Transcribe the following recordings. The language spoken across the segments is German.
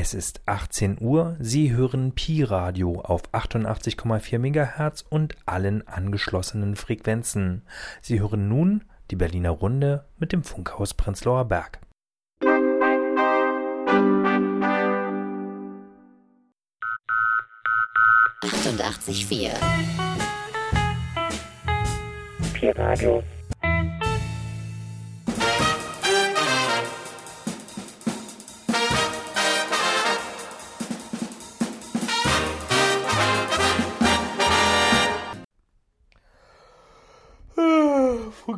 Es ist 18 Uhr, Sie hören Pi-Radio auf 88,4 MHz und allen angeschlossenen Frequenzen. Sie hören nun die Berliner Runde mit dem Funkhaus Prenzlauer Berg. Achtundachtzig vier. Pi-Radio.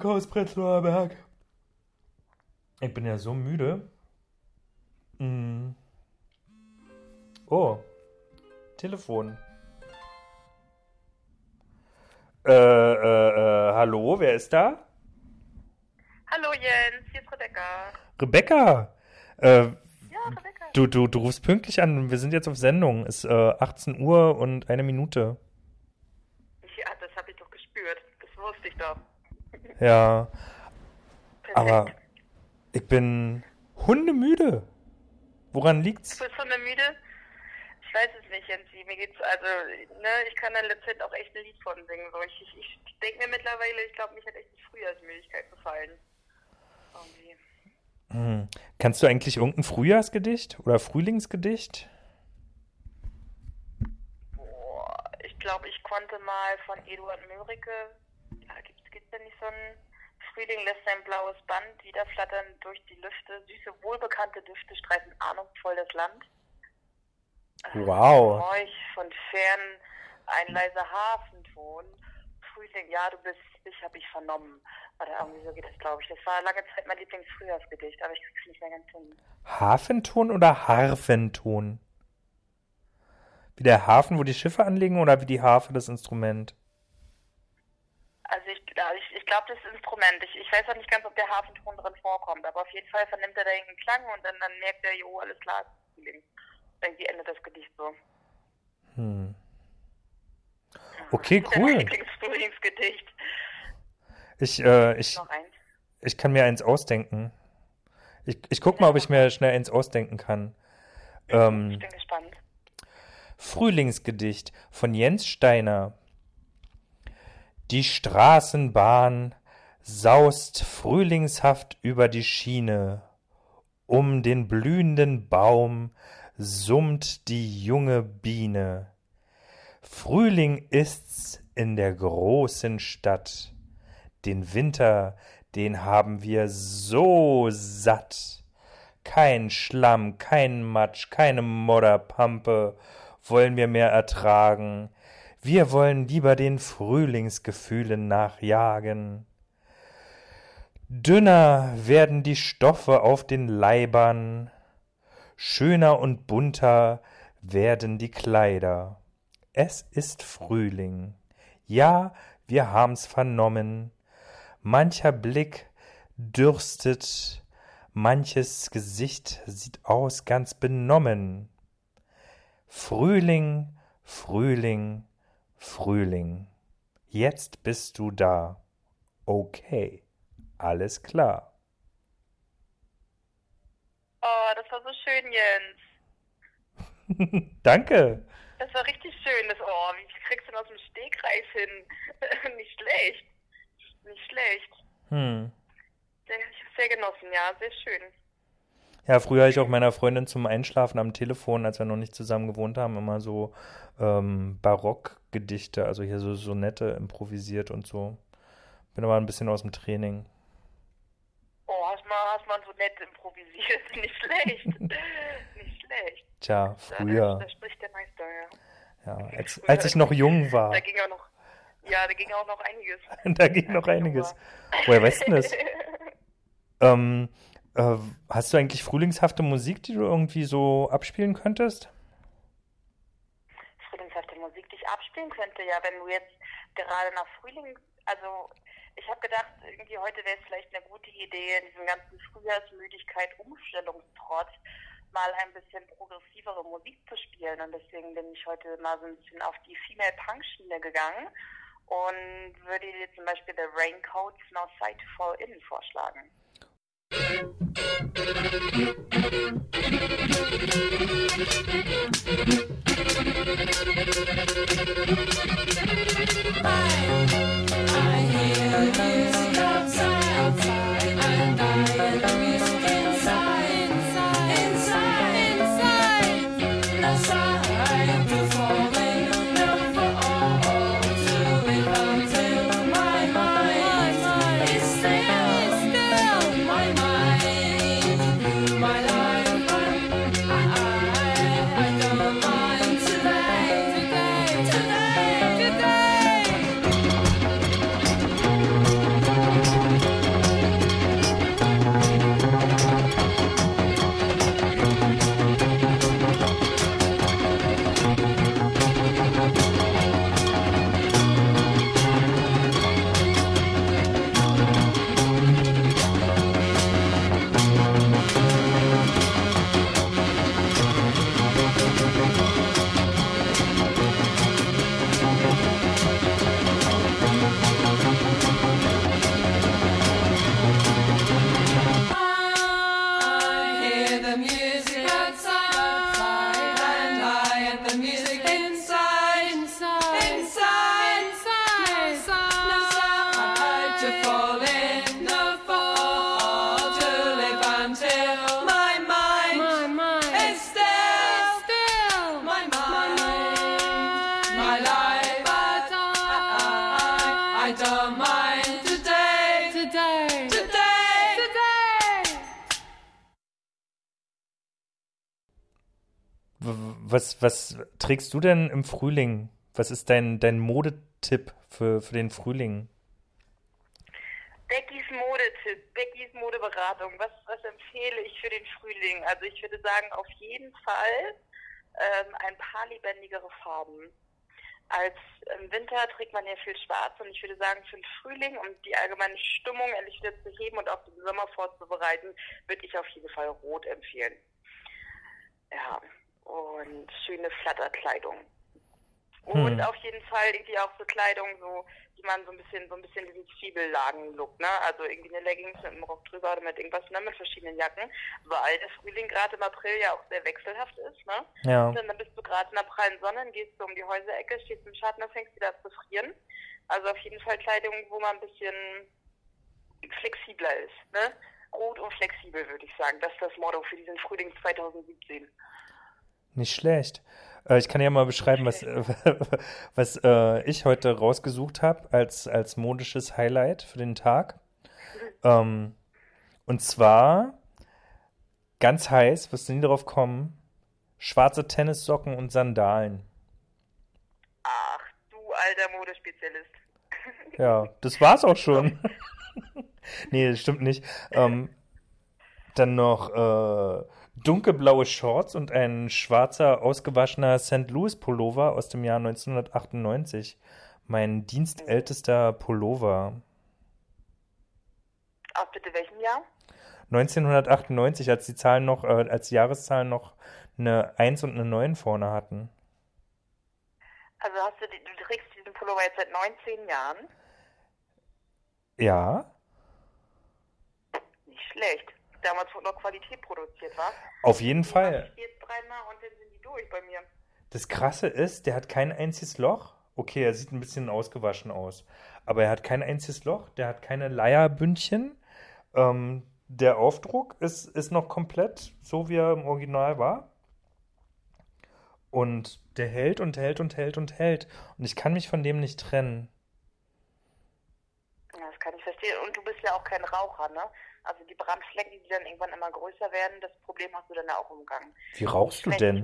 Funkhaus Prenzlauer Berg. Ich bin ja so müde. Mm. Oh, Telefon. Äh, äh, äh, hallo, wer ist da? Hallo Jens, hier ist Rebecca. Rebecca. Äh, Ja, Rebecca. du, du, du rufst pünktlich an. Wir sind jetzt auf Sendung. Es ist äh, 18 Uhr und eine Minute. Ja, das habe ich doch gespürt. Das wusste ich doch. Ja, Perfekt. aber ich bin hundemüde. Woran liegt's? Du bist so eine müde? Ich weiß es nicht, Jens. Mir geht's, also, ne, ich kann da letztendlich auch echt ein Lied von singen. So, ich ich, ich denke mir mittlerweile, ich glaube, mich hat echt die Frühjahrsmüdigkeit befallen. Irgendwie. Hm. Kannst du eigentlich irgendein Frühjahrsgedicht oder Frühlingsgedicht? Boah, ich glaube, ich konnte mal von Eduard Mörike, ja, gibt's, gibt's denn nicht so ein Frühling lässt sein blaues Band wieder flattern durch die Lüfte, süße, wohlbekannte Düfte streifen ahnungsvoll das Land. Wow. Euch von fern ein leiser Hafenton. Frühling, ja, du bist, dich habe ich vernommen. Oder irgendwie so geht das, glaube ich. Das war lange Zeit mein Lieblingsfrühjahrsgedicht, aber ich krieg's nicht mehr ganz hin. Hafenton oder Harfenton? Wie der Hafen, wo die Schiffe anlegen oder wie die Harfe das Instrument? Also ich, ich, ich glaube, das ist Instrument. Ich, ich weiß auch nicht ganz, ob der Hafenton drin vorkommt, aber auf jeden Fall vernimmt er da irgendeinen Klang und dann, dann merkt er, jo, alles klar. Irgendwie endet das Gedicht so. Hm. Okay, cool. Mein Lieblingsfrühlingsgedicht. Ich, äh, ich, ich kann mir eins ausdenken. Ich, ich guck mal, ob ich mir schnell eins ausdenken kann. Ich Ähm, bin gespannt. Frühlingsgedicht von Jens Steiner. Die Straßenbahn saust frühlingshaft über die Schiene. Um den blühenden Baum summt die junge Biene. Frühling ist's in der großen Stadt. Den Winter, den haben wir so satt. Kein Schlamm, kein Matsch, keine Modderpampe wollen wir mehr ertragen. Wir wollen lieber den Frühlingsgefühlen nachjagen. Dünner werden die Stoffe auf den Leibern, schöner und bunter werden die Kleider. Es ist Frühling, ja, wir haben's vernommen. Mancher Blick dürstet, manches Gesicht sieht aus ganz benommen. Frühling, Frühling, Frühling. Jetzt bist du da. Okay, alles klar. Oh, das war so schön, Jens. Danke. Das war richtig schön. Das, oh, wie kriegst du denn aus dem Stegreif hin? nicht schlecht. Nicht schlecht. Hm. Sehr, ich hab's sehr genossen, ja, sehr schön. Ja, früher habe ich auch meiner Freundin zum Einschlafen am Telefon, als wir noch nicht zusammen gewohnt haben, immer so ähm, Barockgedichte, also hier so Sonette improvisiert und so. Bin aber ein bisschen aus dem Training. Oh, hast mal, hast mal so nett improvisiert. Nicht schlecht. nicht schlecht. Tja, Da, früher. da spricht der Meister, ja. Ja, als, als ich noch jung war. Da ging auch noch, ja, da ging auch noch einiges. Da ging noch einiges. Woher weißt du das? Ähm, äh, hast du eigentlich frühlingshafte Musik, die du irgendwie so abspielen könntest? Frühlingshafte Musik, abspielen könnte, ja, wenn du jetzt gerade nach Frühling, also ich habe gedacht, irgendwie heute wäre es vielleicht eine gute Idee, in diesem ganzen Frühjahrsmüdigkeit, Umstellungstrott, mal ein bisschen progressivere Musik zu spielen. Und deswegen bin ich heute mal so ein bisschen auf die Female Punk Schiene gegangen und würde dir zum Beispiel The Raincoats No Sight Fall In vorschlagen. I, I hear music outside, outside, and I am was trägst du denn im Frühling? Was ist dein, dein Modetipp für, für den Frühling? Beckys Modetipp, Beckys Modeberatung. Was, was empfehle ich für den Frühling? Also ich würde sagen, auf jeden Fall ähm, ein paar lebendigere Farben. Als im Winter trägt man ja viel Schwarz und ich würde sagen, für den Frühling, um die allgemeine Stimmung endlich wieder zu heben und auf den Sommer vorzubereiten, würde ich auf jeden Fall Rot empfehlen. Ja, und schöne Flatterkleidung. Und hm. auf jeden Fall irgendwie auch so Kleidung, so, die man so ein bisschen, so ein bisschen diesen Zwiebellagen-Look, ne? Also irgendwie eine Leggings mit einem Rock drüber oder mit irgendwas, ne? Mit verschiedenen Jacken. Weil der Frühling gerade im April ja auch sehr wechselhaft ist, ne? Ja. Und dann bist du gerade in der prallen Sonne, gehst du um die Häuserecke, stehst im Schatten und fängst wieder zu frieren. Also auf jeden Fall Kleidung, wo man ein bisschen flexibler ist, ne? Rot und flexibel, würde ich sagen. Das ist das Motto für diesen Frühling 2017. Nicht schlecht. Äh, ich kann ja mal beschreiben, was, was äh, ich heute rausgesucht habe als, als modisches Highlight für den Tag. Ähm, und zwar ganz heiß, wirst du nie drauf kommen, schwarze Tennissocken und Sandalen. Ach, du alter Modespezialist. Ja, das war's auch schon. nee, das stimmt nicht. Ähm, dann noch äh, dunkelblaue Shorts und ein schwarzer, ausgewaschener St. Louis Pullover aus dem Jahr 1998. Mein dienstältester Pullover. Aus bitte welchem Jahr? 1998, als die Zahlen noch, äh, als Jahreszahlen noch eine 1 und eine 9 vorne hatten. Also hast du, du trägst diesen Pullover jetzt seit 19 Jahren? Ja. Nicht schlecht damals noch Qualität produziert war. Auf jeden Fall. Ich jetzt dreimal und dann sind die durch bei mir. Das Krasse ist, der hat kein einziges Loch. Okay, er sieht ein bisschen ausgewaschen aus. Aber er hat kein einziges Loch, der hat keine Leierbündchen. Ähm, der Aufdruck ist, ist noch komplett so, wie er im Original war. Und der hält und hält und hält und hält. Und ich kann mich von dem nicht trennen. Ja, das kann ich verstehen. Und du bist ja auch kein Raucher, ne? Also die Brandflecken, die dann irgendwann immer größer werden, das Problem hast du dann auch umgangen. Wie rauchst du denn?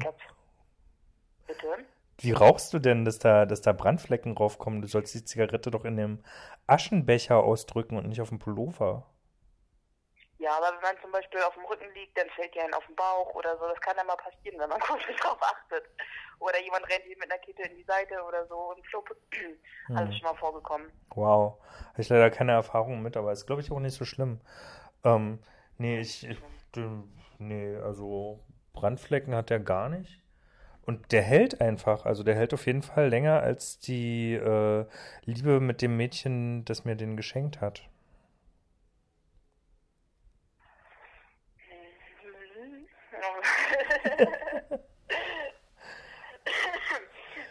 Bitte? Wie rauchst du denn, dass da, dass da Brandflecken raufkommen? Du sollst die Zigarette doch in dem Aschenbecher ausdrücken und nicht auf dem Pullover. Ja, aber wenn man zum Beispiel auf dem Rücken liegt, dann fällt die einen auf den Bauch oder so. Das kann dann mal passieren, wenn man kurz drauf achtet. Oder jemand rennt mit einer Kette in die Seite oder so und flupp. Hm. Alles schon mal vorgekommen. Wow. Habe ich leider keine Erfahrung mit, aber ist, glaube ich, auch nicht so schlimm. Ähm, nee, ich, ich nee, also Brandflecken hat er gar nicht. Und der hält einfach, also der hält auf jeden Fall länger als die äh, Liebe mit dem Mädchen, das mir den geschenkt hat.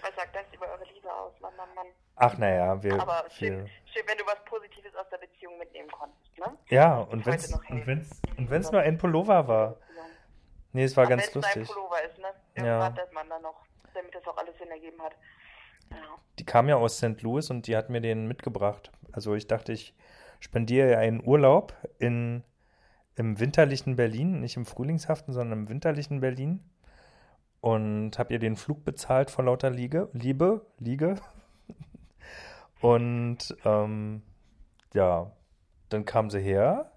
was sagt das über eure Liebe aus, Mann, Mann, Mann? Ach naja, wir, Aber schön, wir schön, wenn du was Positives aus der Beziehung mitnehmen konntest, ne? ja, und wenn's noch und wenn's nur ein Pullover war. Nee, es war Aber ganz wenn es ein lustig. Pullover ist, ne? Ja. Man dann noch, damit das auch alles Sinn ergeben hat. Ja. Die kam ja aus St. Louis und die hat mir den mitgebracht. Also ich dachte, ich spendiere ihr einen Urlaub in, im winterlichen Berlin, nicht im frühlingshaften, sondern im winterlichen Berlin. Und habe ihr den Flug bezahlt vor lauter Liege, Liebe, Liege. Und ähm, ja, dann kam sie her.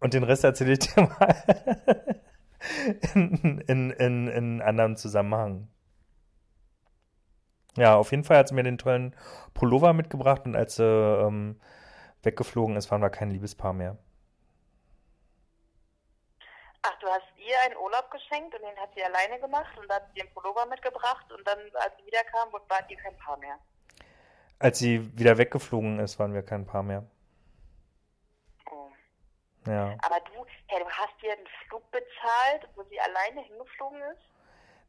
Und den Rest erzähle ich dir mal in, in, in, in anderem Zusammenhang. Ja, auf jeden Fall hat sie mir den tollen Pullover mitgebracht und als sie ähm, weggeflogen ist, waren wir kein Liebespaar mehr. Ach, du hast ihr einen Urlaub geschenkt und den hat sie alleine gemacht und dann hat sie den Pullover mitgebracht und dann, als sie wiederkam, wart ihr kein Paar mehr. Als sie wieder weggeflogen ist, waren wir kein Paar mehr. Oh. Ja. Aber du, hey, du hast ihr einen Flug bezahlt, wo sie alleine hingeflogen ist?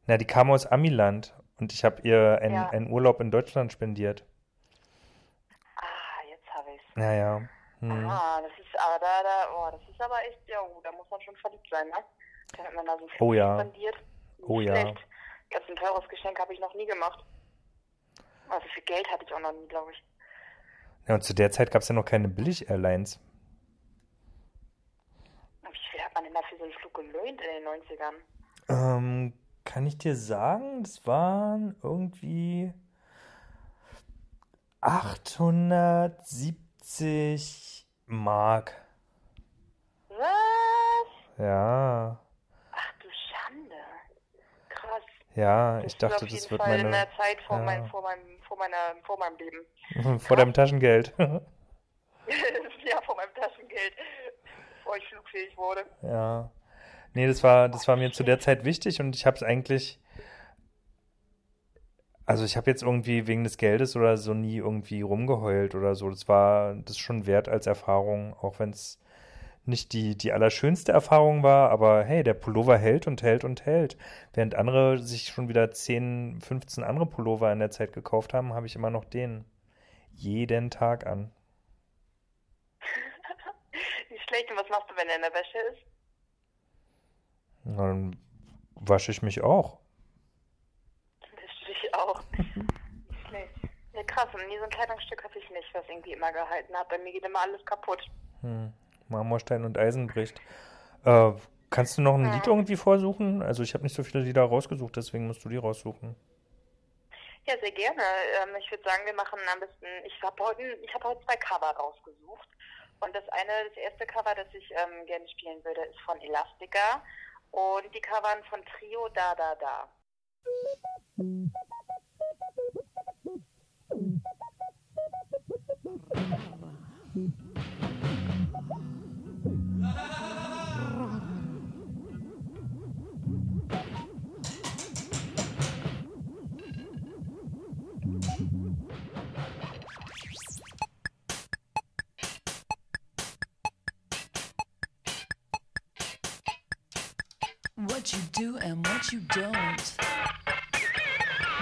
Na, die kam aus Amiland und ich habe ihr einen, Ja. einen Urlaub in Deutschland spendiert. Ah, jetzt habe ich's. Naja. Hm. Ah, das ist aber da, da, oh, das ist aber echt, ja, oh, da muss man schon verliebt sein, ne? Wenn man da so viel Oh ja. spendiert. Oh ja. schlecht. Ganz ein teures Geschenk habe ich noch nie gemacht. Also viel Geld hatte ich auch noch nie, glaube ich. Ja, und zu der Zeit gab es ja noch keine Billig-Airlines. Wie viel hat man denn da für so einen Flug gelöhnt in den 90ern? Ähm, kann ich dir sagen, das waren irgendwie 870 Mark. Was? Ja, Ach du Schande. Krass. Ja, ich dachte, das wird Fall in meine der Zeit vor, ja. mein, vor, meinem, vor, meiner, vor meinem Leben. vor deinem Taschengeld. ja, vor meinem Taschengeld. Bevor ich flugfähig wurde. Ja. Nee, das war, das war mir zu der Zeit wichtig und ich habe es eigentlich, also ich habe jetzt irgendwie wegen des Geldes oder so nie irgendwie rumgeheult oder so. Das war das schon wert als Erfahrung, auch wenn es nicht die, die allerschönste Erfahrung war, aber hey, der Pullover hält und hält und hält. Während andere sich schon wieder 10, 15 andere Pullover in der Zeit gekauft haben, habe ich immer noch den jeden Tag an. Nicht schlecht. Und was machst du, wenn er in der Wäsche ist? Dann wasche ich mich auch. Das ich auch. Nicht schlecht. Ja, krass. Und nie so ein Kleidungsstück habe ich nicht, was irgendwie immer gehalten hat. Bei mir geht immer alles kaputt. Hm. Marmorstein und Eisen bricht. Äh, kannst du noch ein Ja. Lied irgendwie vorsuchen? Also ich habe nicht so viele Lieder rausgesucht, deswegen musst du die raussuchen. Ja, sehr gerne. Ähm, ich würde sagen, wir machen am besten, ich habe heute, ich habe heute zwei Cover rausgesucht. Und das eine, das erste Cover, das ich ähm, gerne spielen würde, ist von Elastica. Und die Covern von Trio Da Da Da. What you do and what you don't.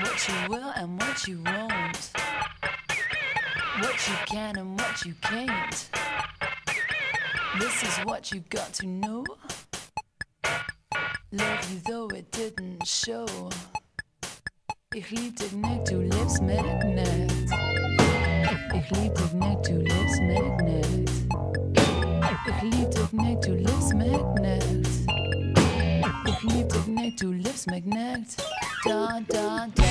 What you will and what you won't. What you can and what you can't. This is what you got to know. Love you though it didn't show. Ich lieb dich nicht, du lebst mit nicht. Ich lieb dich nicht, du lebst mit nicht. Ich lieb dich nicht, du lebst mit nicht. Ich lieb dich nicht, du lebst mich nicht. Da, da. Da,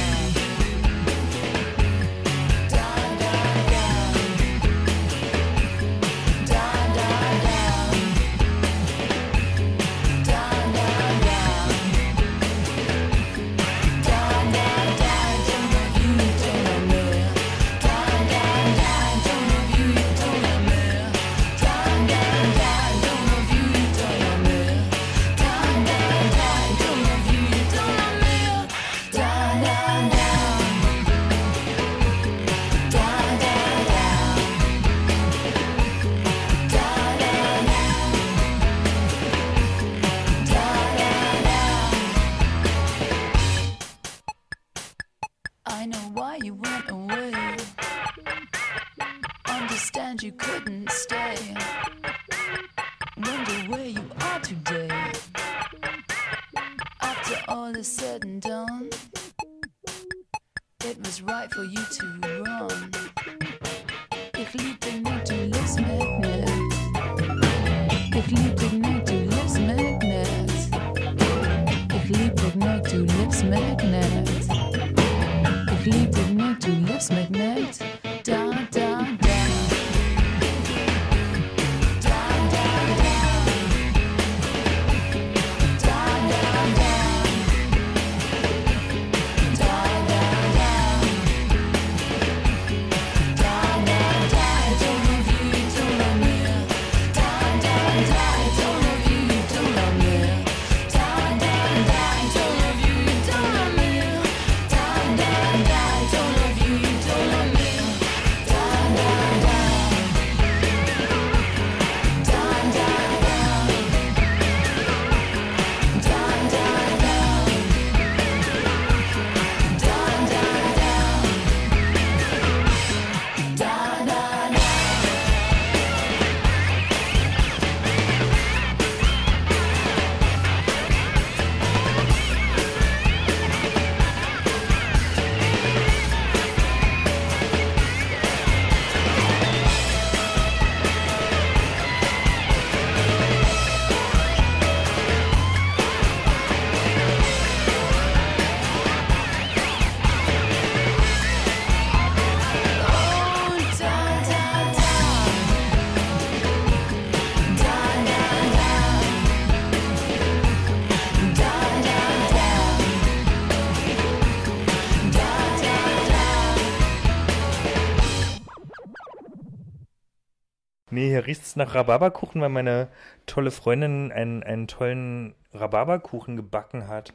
riecht es nach Rhabarberkuchen, weil meine tolle Freundin einen, einen tollen Rhabarberkuchen gebacken hat.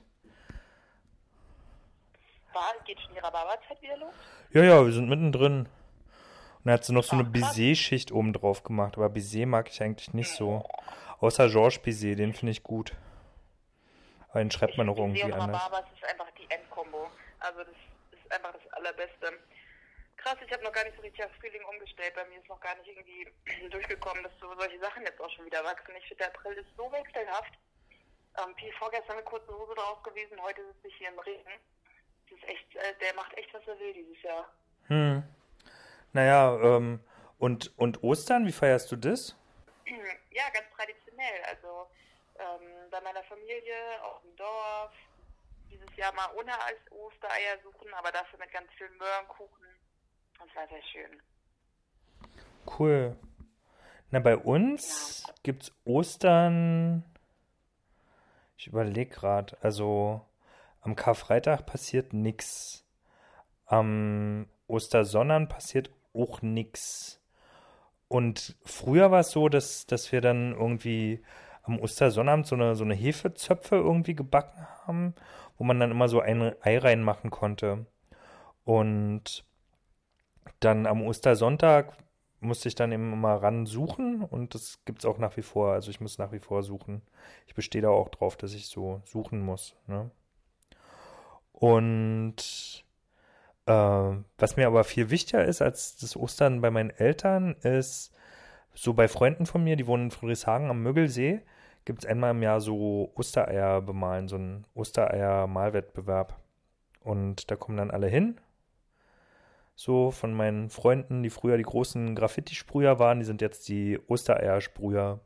War, geht schon die Rhabarberzeit wieder los? Ja, ja, wir sind mittendrin. Und dann hat sie noch so eine Ach, krass. Baiser-Schicht oben drauf gemacht. Aber Baiser mag ich eigentlich nicht so. Außer Georges Baiser, den finde ich gut. Aber den schreibt man auch finde, irgendwie See und anders. Rhabarber, das ist einfach die Endkombo. Also das ist einfach das Allerbeste. Krass, ich habe noch gar nicht so richtig auf Frühling umgestellt. Bei mir ist noch gar nicht irgendwie durchgekommen, dass so solche Sachen jetzt auch schon wieder wachsen. Ich finde, der April ist so wechselhaft. Ähm, viel vorgestern eine kurze Hose draus gewesen, heute sitze ich hier im Regen. Das ist echt, äh, der macht echt, was er will dieses Jahr. Hm. Naja, ähm, und, und Ostern, wie feierst du das? Ja, ganz traditionell. Also ähm, bei meiner Familie auf dem Dorf. Dieses Jahr mal ohne als Ostereier suchen, aber dafür mit ganz viel Möhrenkuchen. Das war sehr schön. Cool. Na, bei uns gibt's Ostern. Ich überlege gerade. Also am Karfreitag passiert nix. Am Ostersonnern passiert auch nix. Und früher war es so, dass, dass wir dann irgendwie am Ostersonnabend so eine, so eine Hefezöpfe irgendwie gebacken haben, wo man dann immer so ein Ei reinmachen konnte. Und dann am Ostersonntag musste ich dann eben immer ran suchen und das gibt's auch nach wie vor. Also ich muss nach wie vor suchen. Ich bestehe da auch drauf, dass ich so suchen muss. Ne? Und äh, was mir aber viel wichtiger ist als das Ostern bei meinen Eltern, ist so bei Freunden von mir, die wohnen in Friedrichshagen am Möggelsee, gibt's einmal im Jahr so Ostereier bemalen, so ein Ostereier-Malwettbewerb. Und da kommen dann alle hin so von meinen Freunden, die früher die großen Graffiti-Sprüher waren, die sind jetzt die Ostereier-Sprüher.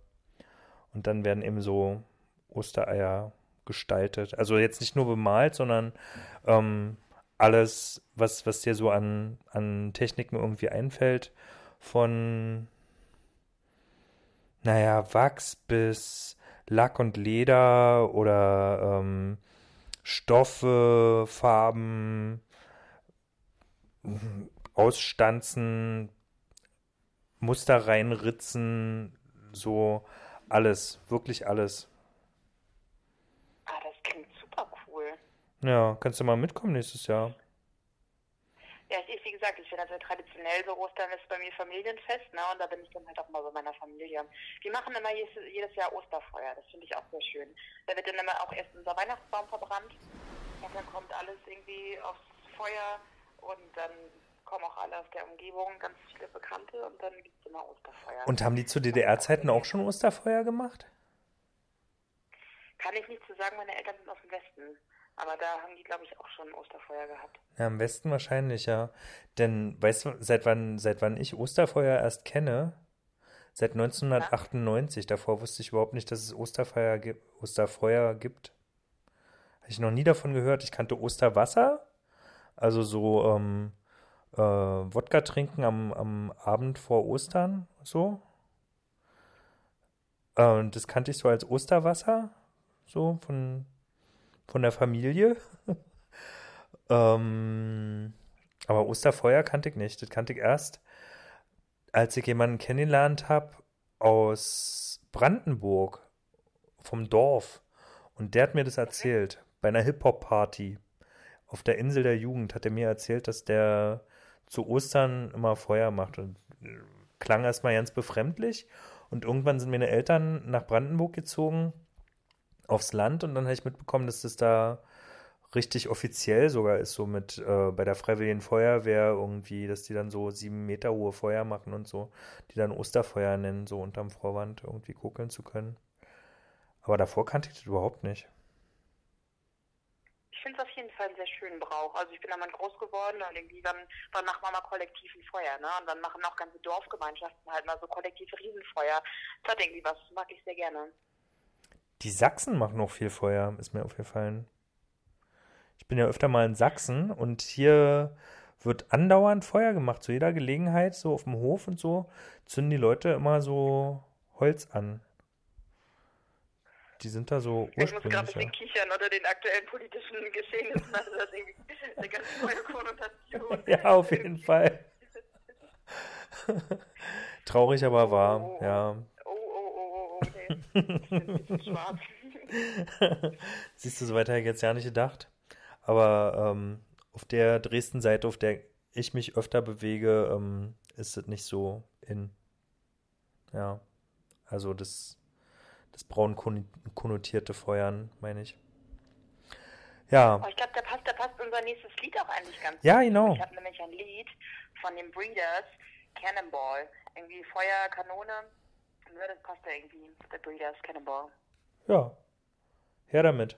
Und dann werden eben so Ostereier gestaltet. Also jetzt nicht nur bemalt, sondern ähm, alles, was, was dir so an, an Techniken irgendwie einfällt, von, naja, Wachs bis Lack und Leder oder ähm, Stoffe, Farben, ausstanzen, Muster reinritzen, so alles, wirklich alles. Ah, das klingt super cool. Ja, kannst du mal mitkommen nächstes Jahr? Ja, ich, wie gesagt, ich finde also traditionell so Ostern ist bei mir Familienfest, ne? Und da bin ich dann halt auch mal bei meiner Familie. Wir machen immer jedes, jedes Jahr Osterfeuer, das finde ich auch sehr schön. Da wird dann immer auch erst unser Weihnachtsbaum verbrannt und dann kommt alles irgendwie aufs Feuer und dann kommen auch alle aus der Umgebung, ganz viele Bekannte und dann gibt es immer Osterfeuer. Und haben die zu DDR-Zeiten auch schon Osterfeuer gemacht? Kann ich nicht zu sagen, meine Eltern sind aus dem Westen. Aber da haben die, glaube ich, auch schon Osterfeuer gehabt. Ja, im Westen wahrscheinlich, ja. Denn weißt du, seit wann, seit wann ich Osterfeuer erst kenne? Seit 1998. Davor wusste ich überhaupt nicht, dass es Osterfeuer, Osterfeuer gibt. Habe ich noch nie davon gehört. Ich kannte Osterwasser, also so ähm, äh, Wodka trinken am, am Abend vor Ostern, so. Äh, Und das kannte ich so als Osterwasser, so von, von der Familie. ähm, aber Osterfeuer kannte ich nicht. Das kannte ich erst, als ich jemanden kennengelernt habe aus Brandenburg, vom Dorf. Und der hat mir das erzählt, bei einer Hip-Hop-Party auf der Insel der Jugend hat er mir erzählt, dass der zu Ostern immer Feuer macht. Und äh, klang erstmal ganz befremdlich. Und irgendwann sind meine Eltern nach Brandenburg gezogen, aufs Land. Und dann habe ich mitbekommen, dass das da richtig offiziell sogar ist, so mit äh, bei der Freiwilligen Feuerwehr irgendwie, dass die dann so sieben Meter hohe Feuer machen und so, die dann Osterfeuer nennen, so unterm Vorwand irgendwie guckeln zu können. Aber davor kannte ich das überhaupt nicht. Finde es auf jeden Fall einen sehr schönen Brauch. Also ich bin damit groß geworden und irgendwie dann, dann macht man mal kollektiv ein Feuer, ne? Und dann machen auch ganze Dorfgemeinschaften halt mal so kollektive Riesenfeuer. Das hat irgendwie was, mag ich sehr gerne. Die Sachsen machen noch viel Feuer, ist mir aufgefallen. Ich bin ja öfter mal in Sachsen und hier wird andauernd Feuer gemacht. Zu jeder Gelegenheit, so auf dem Hof und so, zünden die Leute immer so Holz an. Die sind da so Ich muss gerade ein bisschen kichern unter den aktuellen politischen Geschehnissen. Also das ist irgendwie eine ganz neue Konnotation. Ja, auf jeden Fall. Traurig, aber wahr, ja. Oh, oh, oh, oh, okay. Ich bin ein bisschen schwarz. Siehst du, so weiter hätte ich jetzt ja nicht gedacht. Aber ähm, auf der Dresden-Seite, auf der ich mich öfter bewege, ähm, ist es nicht so in. Ja. Also das, das braun kon- konnotierte Feuern, meine ich. Ja, Aber ich glaube, da passt, da passt unser nächstes Lied auch eigentlich ganz Ja, gut. genau. Ich habe nämlich ein Lied von den Breeders, Cannonball. Irgendwie Feuer, Kanone. Ja, das passt da irgendwie. The Breeders, Cannonball. ja. Her damit.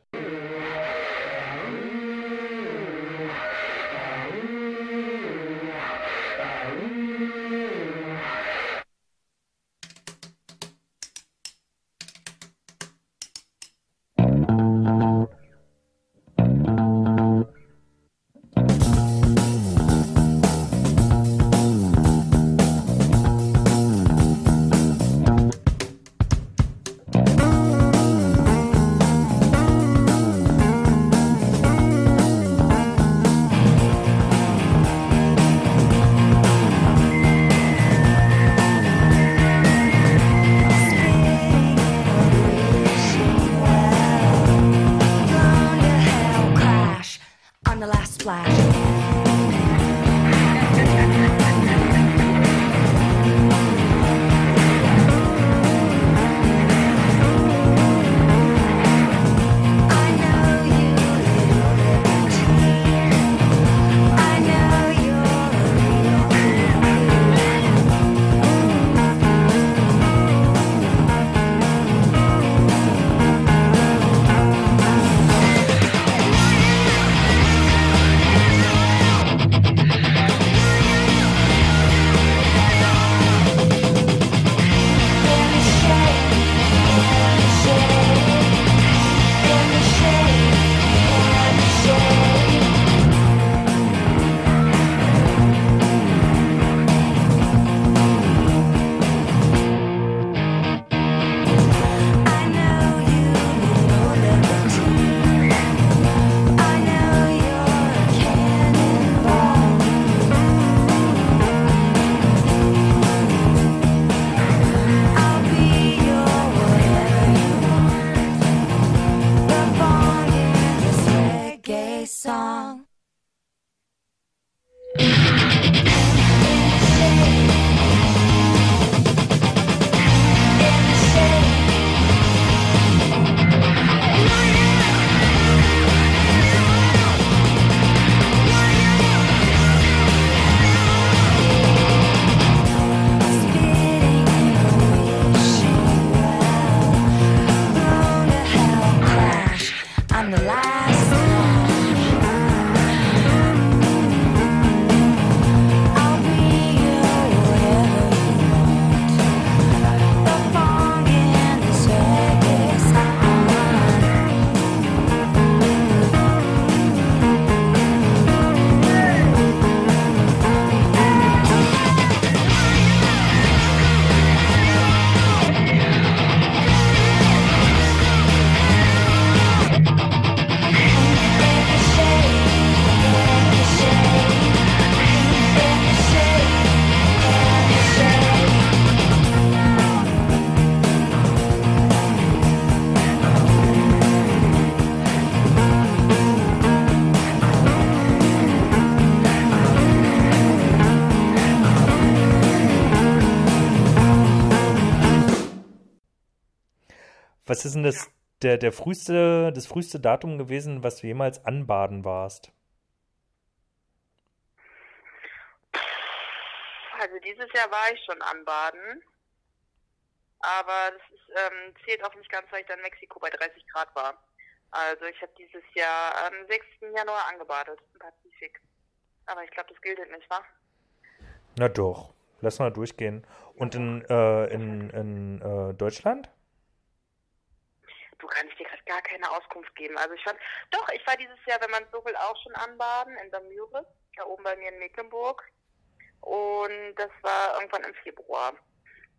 Was ist denn das, der, der früheste, das früheste Datum gewesen, was du jemals anbaden warst? Also dieses Jahr war ich schon anbaden. Aber das ist, ähm, zählt auch nicht ganz, weil ich dann in Mexiko bei 30 Grad war. Also ich habe dieses Jahr am 6. Januar angebadet im Pazifik. Aber ich glaube, das gilt nicht, wa? Na doch, lass mal durchgehen. Und in, äh, in, in äh, Deutschland? Du kannst dir gerade gar keine Auskunft geben. Also ich fand, doch, ich war dieses Jahr, wenn man so will, auch schon anbaden in der Müritz, da oben bei mir in Mecklenburg. Und das war irgendwann im Februar.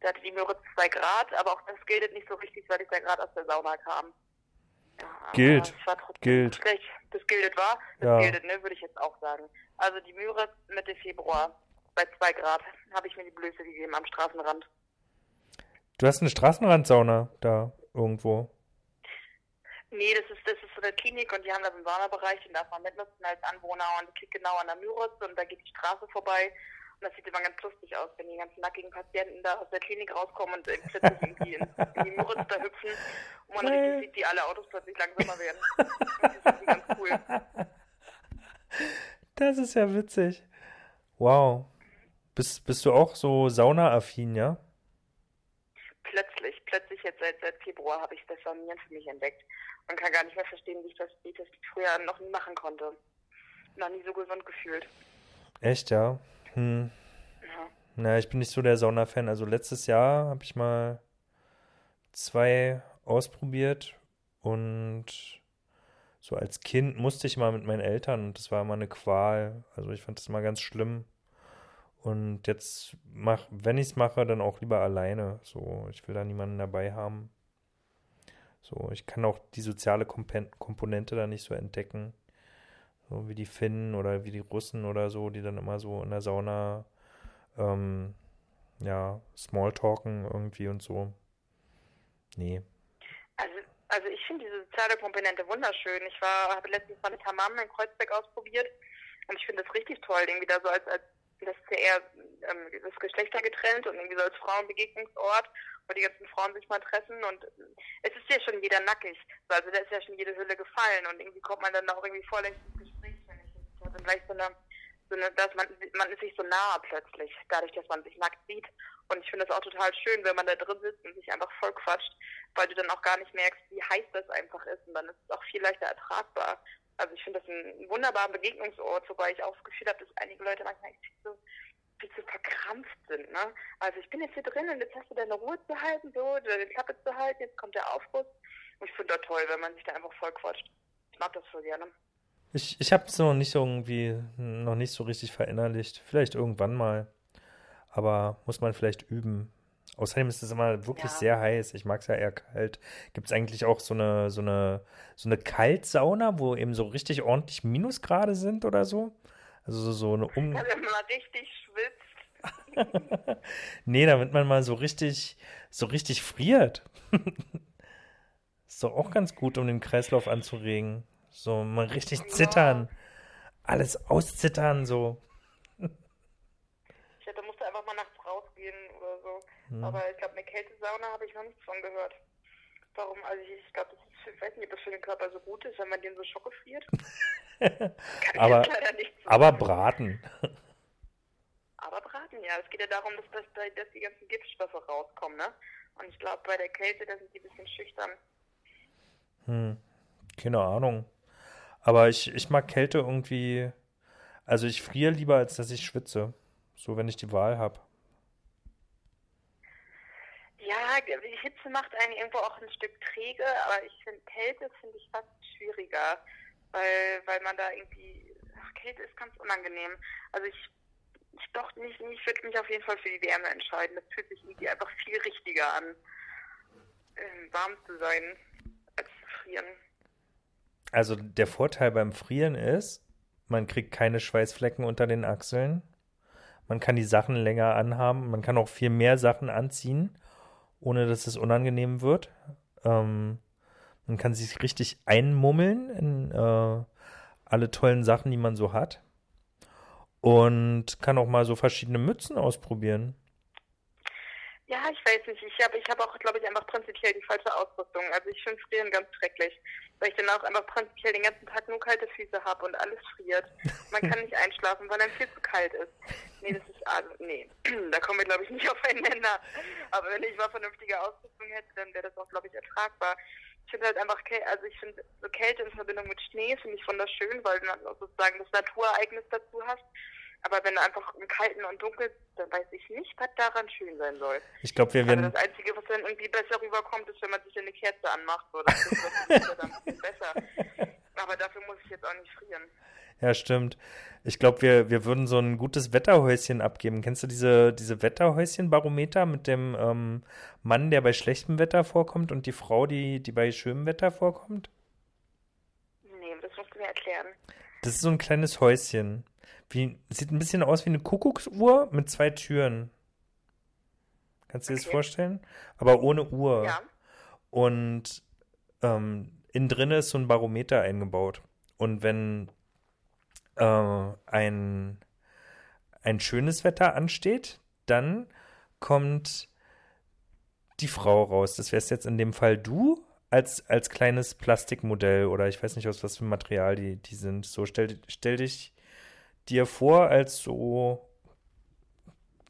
Da hatte die Müritz 2 Grad, aber auch das gilt nicht so richtig, weil ich da gerade aus der Sauna kam. Ja, Gilt. war trotzdem Gilt. Schlecht. Das gilt war, das Ja. gilt, ne, würde ich jetzt auch sagen. Also die Müritz Mitte Februar bei 2 Grad habe ich mir die Blöße gegeben am Straßenrand. Du hast eine Straßenrandsauna da irgendwo. Nee, das ist, das ist so eine Klinik und die haben da so einen Saunabereich, den darf man mitnutzen als Anwohner und die liegt genau an der Müritz und da geht die Straße vorbei. Und das sieht immer ganz lustig aus, wenn die ganzen nackigen Patienten da aus der Klinik rauskommen und äh, plötzlich irgendwie in, in die Müritz da hüpfen und man richtig sieht, wie alle Autos plötzlich langsamer werden. Das ist ganz cool. Das ist ja witzig. Wow. Bist, bist du auch so saunaaffin, ja? Plötzlich, plötzlich jetzt seit, seit Februar habe ich das Saunieren für mich entdeckt und kann gar nicht mehr verstehen, wie ich das, wie ich das früher noch nie machen konnte. Noch nie so gesund gefühlt. Echt, ja? Hm. Ja. Na, ich bin nicht so der Sauna-Fan. Also letztes Jahr habe ich mal zwei ausprobiert und so als Kind musste ich mal mit meinen Eltern und das war immer eine Qual. Also ich fand das mal ganz schlimm. Und jetzt mach, wenn ich es mache, dann auch lieber alleine. So, ich will da niemanden dabei haben. So, ich kann auch die soziale Komponente da nicht so entdecken. So wie die Finnen oder wie die Russen oder so, die dann immer so in der Sauna ähm, ja, Smalltalken irgendwie und so. Nee. Also, also ich finde diese soziale Komponente wunderschön. Ich war, habe letztens mal mit Hammam in Kreuzberg ausprobiert und ich finde das richtig toll, irgendwie da so als, als das ist eher ähm, das Geschlechter getrennt und irgendwie so als Frauenbegegnungsort, wo die ganzen Frauen sich mal treffen und es ist ja schon jeder nackig. So, also da ist ja schon jede Hülle gefallen und irgendwie kommt man dann auch irgendwie vorlängst ins Gespräch, finde ich. Das hat gleich so eine, so eine dass man, man ist sich so nahe plötzlich, dadurch, dass man sich nackt sieht. Und ich finde das auch total schön, wenn man da drin sitzt und sich einfach voll quatscht, weil du dann auch gar nicht merkst, wie heiß das einfach ist und dann ist es auch viel leichter ertragbar. Also ich finde das ein wunderbarer Begegnungsort, wobei ich auch das Gefühl habe, dass einige Leute manchmal echt zu, viel zu verkrampft sind. Ne? Also ich bin jetzt hier drin und jetzt hast du deine Ruhe zu halten, so, deine Klappe zu halten, jetzt kommt der Aufguss. Und ich finde das toll, wenn man sich da einfach voll quatscht. Ich mag das voll gerne. Ich, ich habe es noch nicht so irgendwie, noch nicht so richtig verinnerlicht. Vielleicht irgendwann mal. Aber muss man vielleicht üben. Außerdem ist es immer wirklich Ja. sehr heiß. Ich mag es ja eher kalt. Gibt es eigentlich auch so eine, so eine, so eine Kaltsauna, wo eben so richtig ordentlich Minusgrade sind oder so? Also so, eine um. Wenn man mal richtig schwitzt. Nee, damit man mal so richtig, so richtig friert. Ist doch auch ganz gut, um den Kreislauf anzuregen. So mal richtig zittern. Alles auszittern, so. Ich hätte, musste einfach mal nachts rausgehen oder so. Hm. Aber ich glaube, eine Kältesauna habe ich noch nichts von gehört. Warum? Also ich, ich glaube, das ist, für- ich weiß nicht, ob das für den Körper so gut ist, wenn man den so ich Aber- Aber braten. Aber braten, ja. Es geht ja darum, dass, dass, da- dass die ganzen Giftstoffe rauskommen, ne? Und ich glaube, bei der Kälte, da sind die ein bisschen schüchtern. Hm, keine Ahnung. Aber ich, ich mag Kälte irgendwie. Also ich friere lieber, als dass ich schwitze. So, wenn ich die Wahl habe. Ja, die Hitze macht einen irgendwo auch ein Stück träge, aber ich finde Kälte finde ich fast schwieriger, weil, weil man da irgendwie, ach, Kälte ist ganz unangenehm. Also ich, ich doch nicht, ich würde mich auf jeden Fall für die Wärme entscheiden. Das fühlt sich irgendwie einfach viel richtiger an, ähm, warm zu sein, als zu frieren. Also der Vorteil beim Frieren ist, man kriegt keine Schweißflecken unter den Achseln. Man kann die Sachen länger anhaben. Man kann auch viel mehr Sachen anziehen, ohne dass es unangenehm wird. Ähm, man kann sich richtig einmummeln in äh, alle tollen Sachen, die man so hat. Und kann auch mal so verschiedene Mützen ausprobieren. Ja, ich weiß nicht. Ich habe ich hab auch, glaube ich, einfach prinzipiell die falsche Ausrüstung. Also ich finde Frieren ganz schrecklich, weil ich dann auch einfach prinzipiell den ganzen Tag nur kalte Füße habe und alles friert. Man kann nicht einschlafen, weil dann viel zu kalt ist. Nee, das ist also, nee, da kommen wir, glaube ich, nicht auf einen Nenner. Aber wenn ich mal vernünftige Ausrüstung hätte, dann wäre das auch, glaube ich, ertragbar. Ich finde halt einfach, also ich finde so Kälte in Verbindung mit Schnee finde ich wunderschön, weil du dann sozusagen das Naturereignis dazu hast. Aber wenn einfach im Kalten und Dunkel, dann weiß ich nicht, was daran schön sein soll. Ich glaube, wir Also werden. das Einzige, was dann irgendwie besser rüberkommt, ist, wenn man sich eine Kerze anmacht. So, das ist dann ein bisschen besser. Aber dafür muss ich jetzt auch nicht frieren. Ja, stimmt. Ich glaube, wir, wir würden so ein gutes Wetterhäuschen abgeben. Kennst du diese, diese Wetterhäuschen-Barometer mit dem ähm, Mann, der bei schlechtem Wetter vorkommt und die Frau, die, die bei schönem Wetter vorkommt? Nee, das musst du mir erklären. Das ist so ein kleines Häuschen. Wie, sieht ein bisschen aus wie eine Kuckucksuhr mit zwei Türen. Kannst du dir das Okay. vorstellen? Aber ohne Uhr. Ja. Und ähm, innen drin ist so ein Barometer eingebaut. Und wenn äh, ein, ein schönes Wetter ansteht, dann kommt die Frau raus. Das wärst jetzt in dem Fall du als, als kleines Plastikmodell oder ich weiß nicht, aus was für Material die, die sind. So, stell, stell dich dir vor als so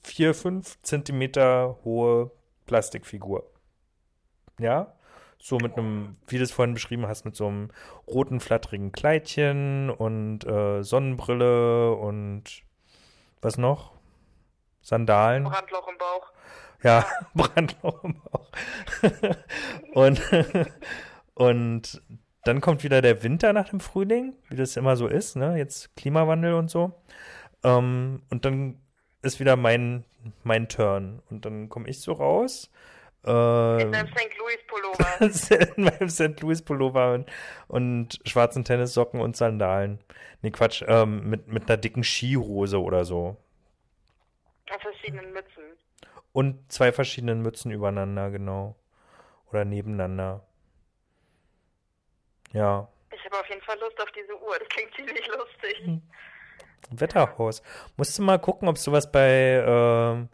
vier, fünf Zentimeter hohe Plastikfigur. Ja? So mit einem, wie du es vorhin beschrieben hast, mit so einem roten, flatterigen Kleidchen und äh, Sonnenbrille und was noch? Sandalen. Brandloch im Bauch. Ja, Brandloch im Bauch. und, und dann kommt wieder der Winter nach dem Frühling, wie das immer so ist, ne? Jetzt Klimawandel und so. Ähm, und dann ist wieder mein, mein Turn. Und dann komme ich so raus. Äh, In deinem St. Louis Pullover. in meinem St. Louis Pullover und, und schwarzen Tennissocken und Sandalen. Nee, Quatsch, ähm, mit, mit einer dicken Skihose oder so. Auf verschiedenen Mützen. Und zwei verschiedenen Mützen übereinander, genau. Oder nebeneinander. Ja. Ich habe auf jeden Fall Lust auf diese Uhr. Das klingt ziemlich lustig. Wetterhaus. Musst du mal gucken, ob es sowas bei ähm,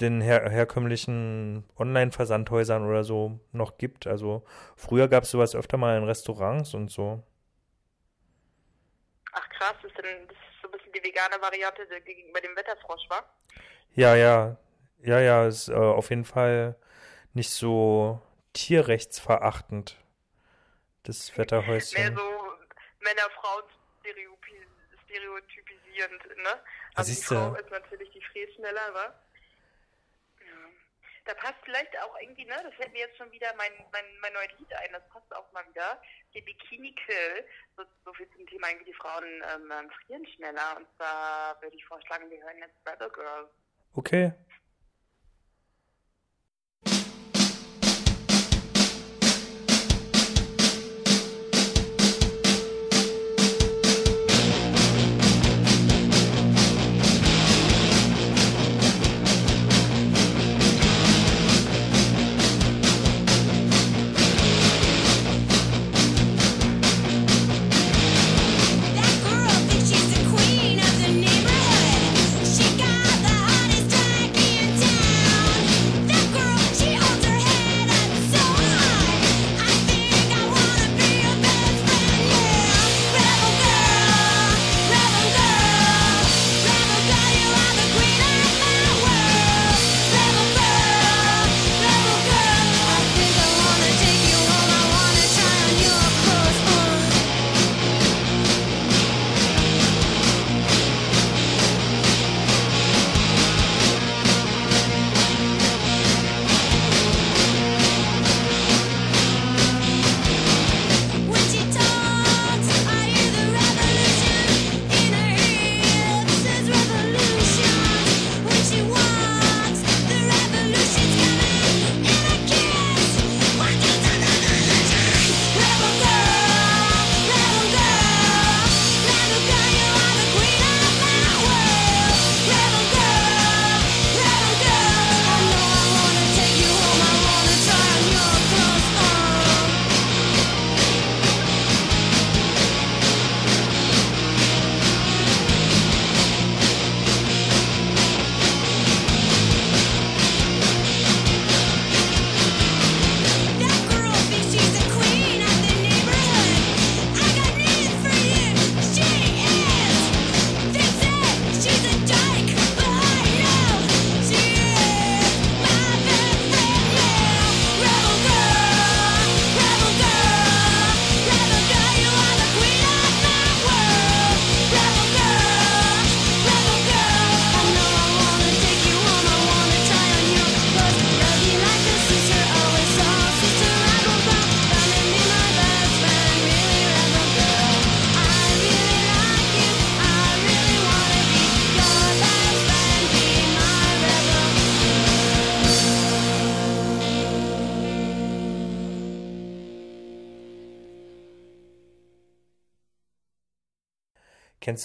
den her herkömmlichen Online-Versandhäusern oder so noch gibt. Also früher gab es sowas öfter mal in Restaurants und so. Ach krass, das ist, denn, das ist so ein bisschen die vegane Variante gegenüber dem Wetterfrosch, wa? Ja, ja. Ja, ja, ist äh, auf jeden Fall nicht so tierrechtsverachtend. Das Mehr Wetterhäuschen. so Männer-Frauen-stereotypisierend, ne? Ah, Also die. Frau ist natürlich die Frässchneller, wa? Ja. Da passt vielleicht auch irgendwie, ne? Das fällt mir jetzt schon wieder mein, mein, mein neues Lied ein, das passt auch mal wieder. Die Bikini Kill, so, so viel zum Thema irgendwie die Frauen ähm, ähm, frieren schneller. Und zwar würde ich vorschlagen, wir hören jetzt Rebel Girl. Okay.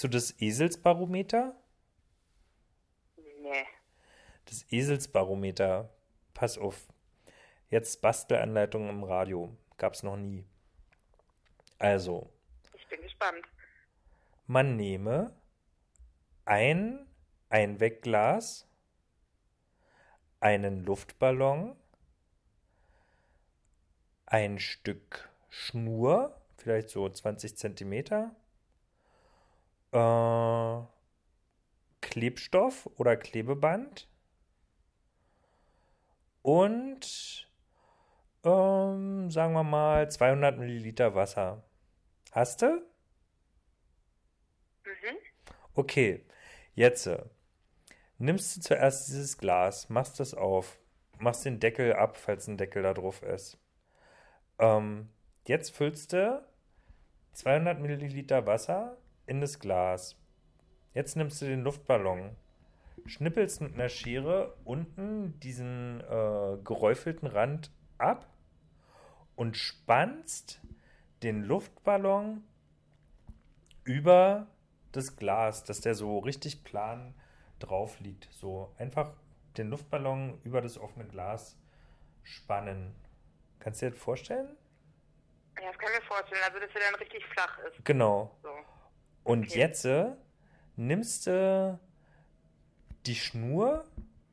Kennst du das Eselsbarometer? Nee. Das Eselsbarometer. Pass auf. Jetzt Bastelanleitung im Radio. Gab's noch nie. Also, Ich bin gespannt. man nehme ein Einwegglas, einen Luftballon, ein Stück Schnur, vielleicht so 20 Zentimeter, äh, Klebstoff oder Klebeband und ähm, sagen wir mal 200 Milliliter Wasser. Hast du? Mhm. Okay, jetzt äh, nimmst du zuerst dieses Glas, machst das auf, machst den Deckel ab, falls ein Deckel da drauf ist. Ähm, jetzt füllst du 200 Milliliter Wasser in das Glas. Jetzt nimmst du den Luftballon, schnippelst mit einer Schere unten diesen äh, geräufelten Rand ab und spannst den Luftballon über das Glas, dass der so richtig plan drauf liegt. So einfach den Luftballon über das offene Glas spannen. Kannst du dir das vorstellen? Ja, das kann ich mir vorstellen. Also, dass er dann richtig flach ist. Genau. So. Und Okay. jetzt äh, nimmst du die Schnur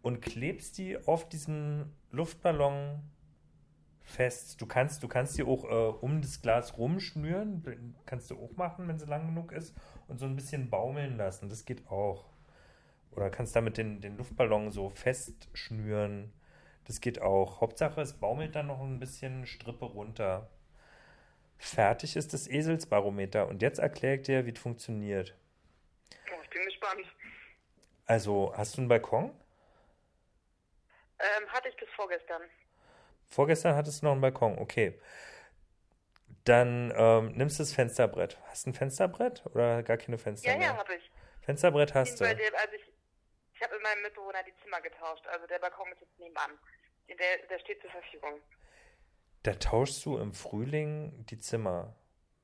und klebst die auf diesem Luftballon fest. Du kannst, du kannst die auch äh, um das Glas rumschnüren, kannst du auch machen, wenn sie lang genug ist, und so ein bisschen baumeln lassen. Das geht auch. Oder kannst damit den, den Luftballon so festschnüren. Das geht auch. Hauptsache, es baumelt dann noch ein bisschen Strippe runter. Fertig ist das Eselsbarometer. Und jetzt erkläre ich dir, wie es funktioniert. Oh, ich bin gespannt. Also, hast du einen Balkon? Ähm, hatte ich bis vorgestern. Vorgestern hattest du noch einen Balkon, okay. Dann ähm, nimmst du das Fensterbrett. Hast du ein Fensterbrett oder gar keine Fenster Ja, mehr? ja, habe ich. Fensterbrett hast du. dem, also ich ich habe mit meinem Mitbewohner die Zimmer getauscht. Also der Balkon ist jetzt nebenan. Der, der steht zur Verfügung. Da tauschst du im Frühling die Zimmer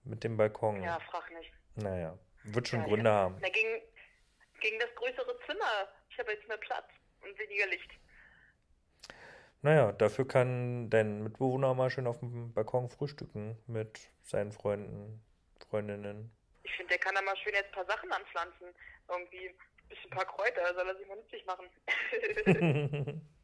mit dem Balkon. Ja, frag nicht. Naja, wird schon Ja, Gründe ja. haben. Da ging, ging das größere Zimmer. Ich habe jetzt mehr Platz und weniger Licht. Naja, dafür kann dein Mitbewohner mal schön auf dem Balkon frühstücken mit seinen Freunden, Freundinnen. Ich finde, der kann da mal schön jetzt ein paar Sachen anpflanzen. Irgendwie ein bisschen ein paar Kräuter, soll er sich mal nützlich machen.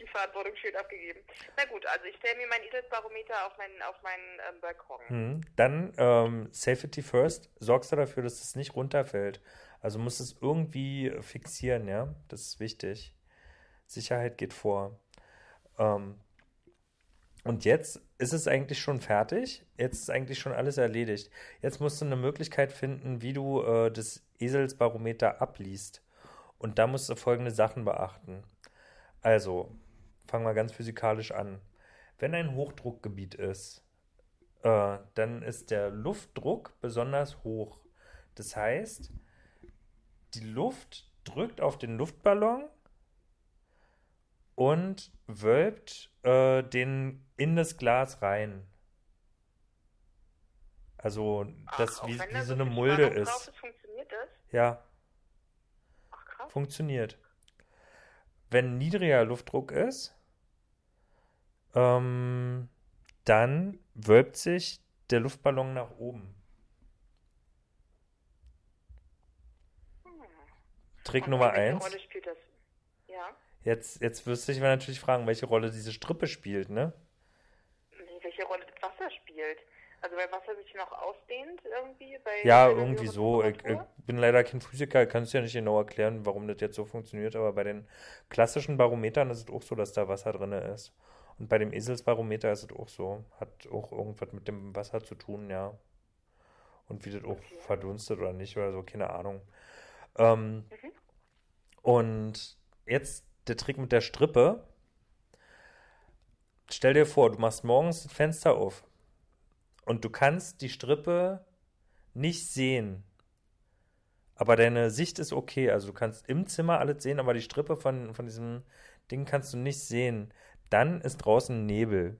die Verantwortung schön abgegeben. Na gut, also ich stelle mir mein Edelsbarometer auf meinen, auf meinen ähm, Balkon. Hm. Dann ähm, Safety First, sorgst du dafür, dass es nicht runterfällt. Also musst es irgendwie fixieren, ja. Das ist wichtig. Sicherheit geht vor. Ähm, und jetzt ist es eigentlich schon fertig. Jetzt ist eigentlich schon alles erledigt. Jetzt musst du eine Möglichkeit finden, wie du äh, das Eselsbarometer abliest. Und da musst du folgende Sachen beachten. Also, fangen wir ganz physikalisch an. Wenn ein Hochdruckgebiet ist, äh, dann ist der Luftdruck besonders hoch. Das heißt, die Luft drückt auf den Luftballon und wölbt äh, den in das Glas rein. Also, das auch wie, wie so eine Mulde Spannung drauf ist. ist, funktioniert das? Ja, Ach krass. funktioniert. Wenn niedriger Luftdruck ist, ähm, dann wölbt sich der Luftballon nach oben. Trick Und Nummer welche eins. Rolle spielt das? Ja. Jetzt, jetzt wirst du dich natürlich fragen, welche Rolle diese Strippe spielt, ne? Welche Rolle das Wasser spielt. Also weil Wasser sich noch ausdehnt irgendwie bei Ja, irgendwie so. Ich, ich bin leider kein Physiker, kann es ja nicht genau erklären, warum das jetzt so funktioniert, aber bei den klassischen Barometern ist es auch so, dass da Wasser drin ist. Und bei dem Eselsbarometer ist es auch so. Hat auch irgendwas mit dem Wasser zu tun, ja. Und wie das auch verdunstet oder nicht oder so, keine Ahnung. Ähm, Und jetzt der Trick mit der Strippe. Stell dir vor, du machst morgens das Fenster auf und du kannst die Strippe nicht sehen. Aber deine Sicht ist okay. Also du kannst im Zimmer alles sehen, aber die Strippe von, von diesem Ding kannst du nicht sehen. Dann ist draußen Nebel.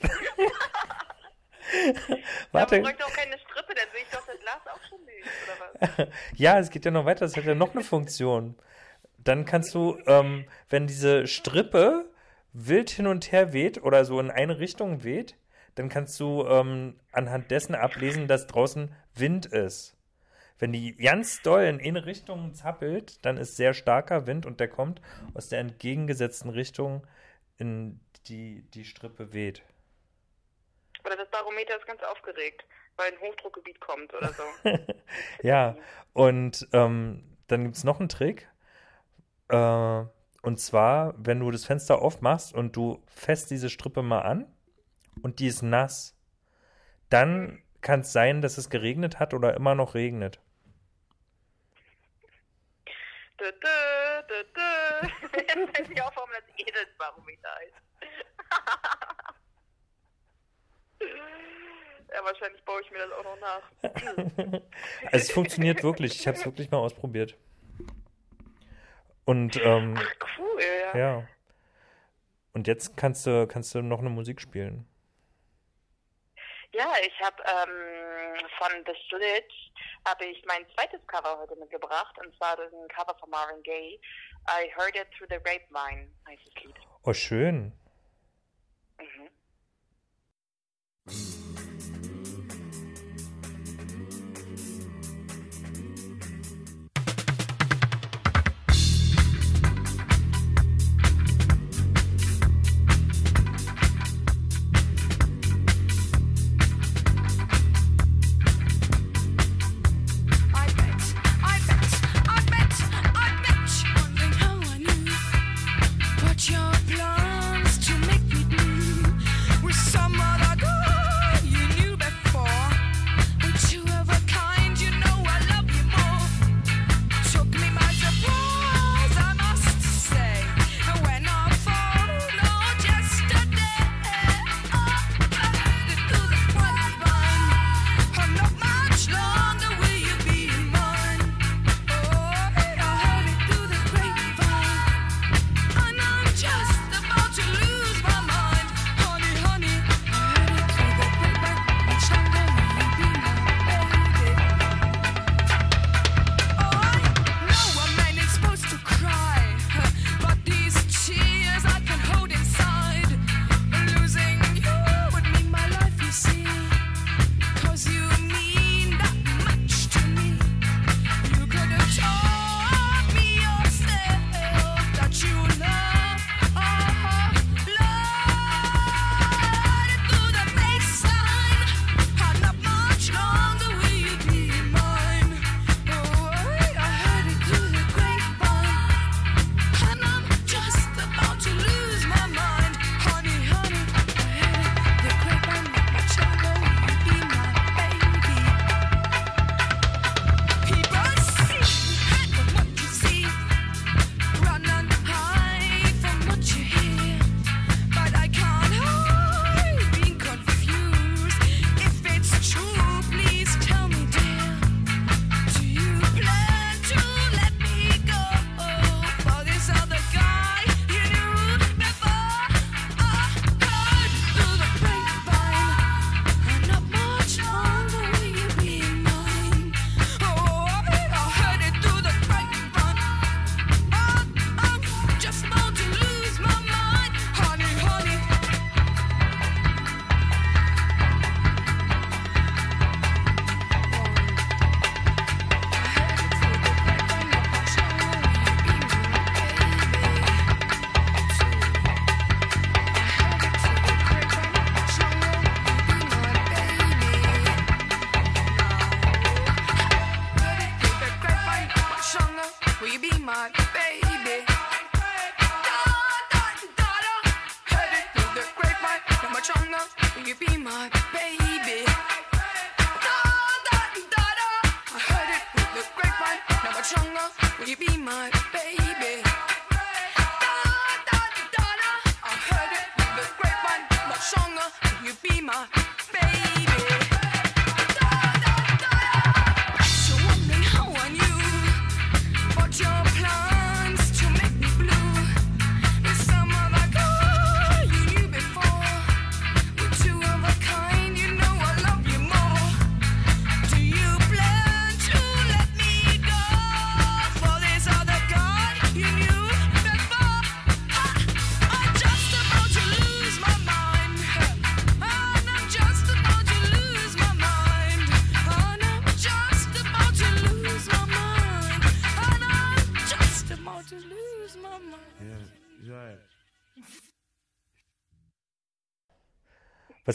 Warte. Aber bräuchte auch keine Strippe, dann sehe ich doch das Glas auch schon nicht, oder was? Ja, es geht ja noch weiter, es hat ja noch eine Funktion. Dann kannst du, ähm, wenn diese Strippe wild hin und her weht oder so in eine Richtung weht, dann kannst du ähm, anhand dessen ablesen, dass draußen Wind ist. Wenn die ganz doll in eine Richtung zappelt, dann ist sehr starker Wind und der kommt aus der entgegengesetzten Richtung in die die Strippe weht. Oder das Barometer ist ganz aufgeregt, weil ein Hochdruckgebiet kommt oder so. Ja, und ähm, dann gibt es noch einen Trick. Äh, und zwar, wenn du das Fenster aufmachst und du fässt diese Strippe mal an und die ist nass, dann kann es sein, dass es geregnet hat oder immer noch regnet. Dö, dö, dö, dö. Jetzt fällt mir auf, warum das Edelbarometer heißt. ja, wahrscheinlich baue ich mir das auch noch nach. Also es funktioniert wirklich. Ich habe es wirklich mal ausprobiert. Und ähm, Ach, cool, ja. Und jetzt kannst du, kannst du noch eine Musik spielen. Ja, ich habe ähm, von The Slitch habe ich mein zweites Cover heute mitgebracht und zwar das ein Cover von Marvin Gaye. I Heard It Through the Grapevine heißt das Lied. Oh, schön.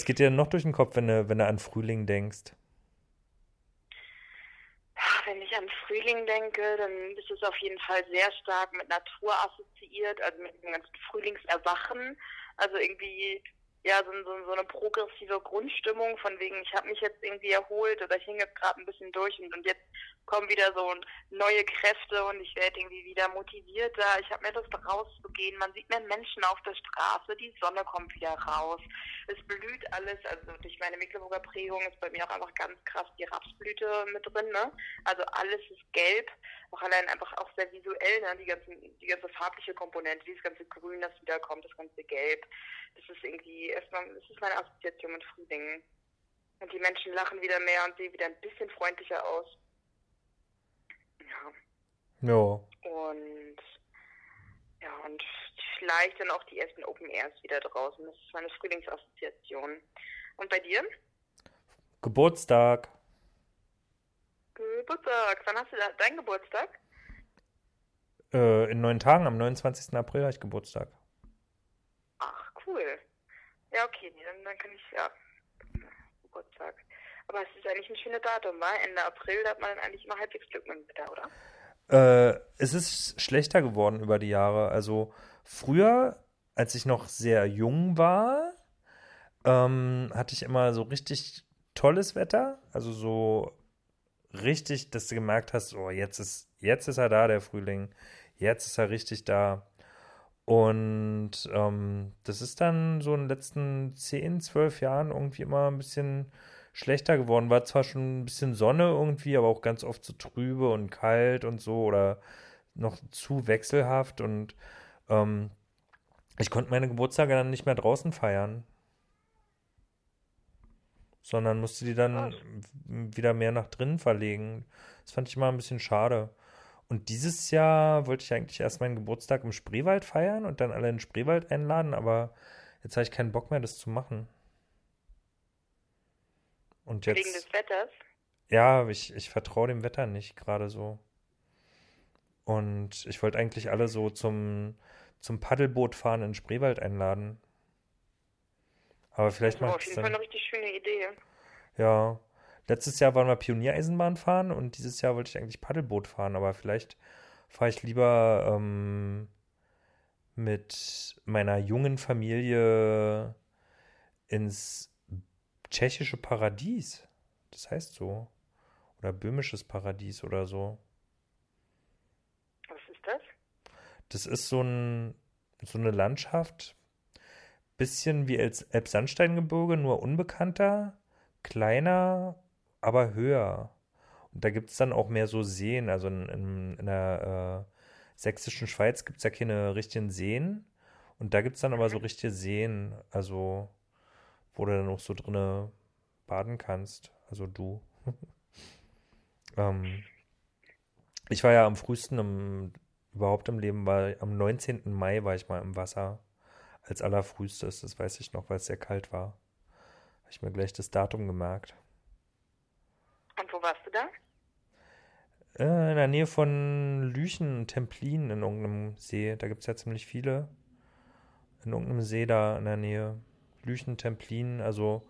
Geht dir noch durch den Kopf, wenn du, wenn du an Frühling denkst? Wenn ich an Frühling denke, dann ist es auf jeden Fall sehr stark mit Natur assoziiert, also mit dem ganzen Frühlingserwachen. Also irgendwie, ja, so, so, so eine progressive Grundstimmung von wegen, ich habe mich jetzt irgendwie erholt oder ich hing gerade ein bisschen durch und, und jetzt kommen wieder so neue Kräfte und ich werde irgendwie wieder motivierter. Ich habe mehr Lust rauszugehen. Man sieht mehr Menschen auf der Straße, die Sonne kommt wieder raus. Es blüht alles, also durch meine Mecklenburger Prägung ist bei mir auch einfach ganz krass die Rapsblüte mit drin, ne? Also alles ist gelb, auch allein einfach auch sehr visuell, ne? Die ganzen, die ganze farbliche Komponente, dieses ganze Grün, das wiederkommt, das ganze Gelb. Das ist irgendwie erstmal, das ist meine Assoziation mit Frühling. Und die Menschen lachen wieder mehr und sehen wieder ein bisschen freundlicher aus. Ja. Ja. Und ja, und vielleicht dann auch die ersten Open Airs wieder draußen. Das ist meine Frühlingsassoziation. Und bei dir? Geburtstag. Geburtstag. Wann hast du da deinen Geburtstag? Äh, in neun Tagen, am 29. April habe ich Geburtstag. Ach, cool. Ja, okay, dann, dann kann ich, ja, Geburtstag. Aber es ist eigentlich ein schönes Datum, wa? Ende April, da hat man dann eigentlich immer halbwegs Glück mit dem Wetter, oder? Äh, es ist schlechter geworden über die Jahre. Also früher, als ich noch sehr jung war, ähm, hatte ich immer so richtig tolles Wetter. Also so richtig, dass du gemerkt hast, oh, jetzt ist, jetzt ist er da, der Frühling. Jetzt ist er richtig da. Und ähm, das ist dann so in den letzten 10, 12 Jahren irgendwie immer ein bisschen schlechter geworden. War zwar schon ein bisschen Sonne irgendwie, aber auch ganz oft so trübe und kalt und so oder noch zu wechselhaft. Und ähm, ich konnte meine Geburtstage dann nicht mehr draußen feiern, sondern musste die dann wieder mehr nach drinnen verlegen. Das fand ich immer ein bisschen schade. Und dieses Jahr wollte ich eigentlich erst meinen Geburtstag im Spreewald feiern und dann alle in den Spreewald einladen, aber jetzt habe ich keinen Bock mehr, das zu machen. Und Wegen jetzt, des Wetters. ja, ich, ich vertraue dem Wetter nicht gerade so. Und ich wollte eigentlich alle so zum, zum Paddelboot fahren in Spreewald einladen. Aber vielleicht Das war mache auf ich es jeden Fall eine richtig schöne Idee. Ja. Letztes Jahr waren wir Pioniereisenbahn fahren und dieses Jahr wollte ich eigentlich Paddelboot fahren, aber vielleicht fahre ich lieber ähm, mit meiner jungen Familie ins tschechische Paradies. Das heißt so. Oder böhmisches Paradies oder so. Was ist das? Das ist so ein, so eine Landschaft, bisschen wie Elbsandsteingebirge, nur unbekannter, kleiner, aber höher. Und da gibt es dann auch mehr so Seen. Also in, in, in der äh, sächsischen Schweiz gibt es ja keine richtigen Seen. Und da gibt es dann aber so richtige Seen, also wo du dann auch so drinne baden kannst. Also du. ähm, ich war ja am frühesten im, überhaupt im Leben, weil am 19. Mai war ich mal im Wasser. Als allerfrühstes, das weiß ich noch, weil es sehr kalt war. Habe ich mir gleich das Datum gemerkt. Und wo warst du da? Äh, in der Nähe von Lüchen, Templin in irgendeinem See. Da gibt es ja ziemlich viele. In irgendeinem See da in der Nähe. Lüchen, Templin, also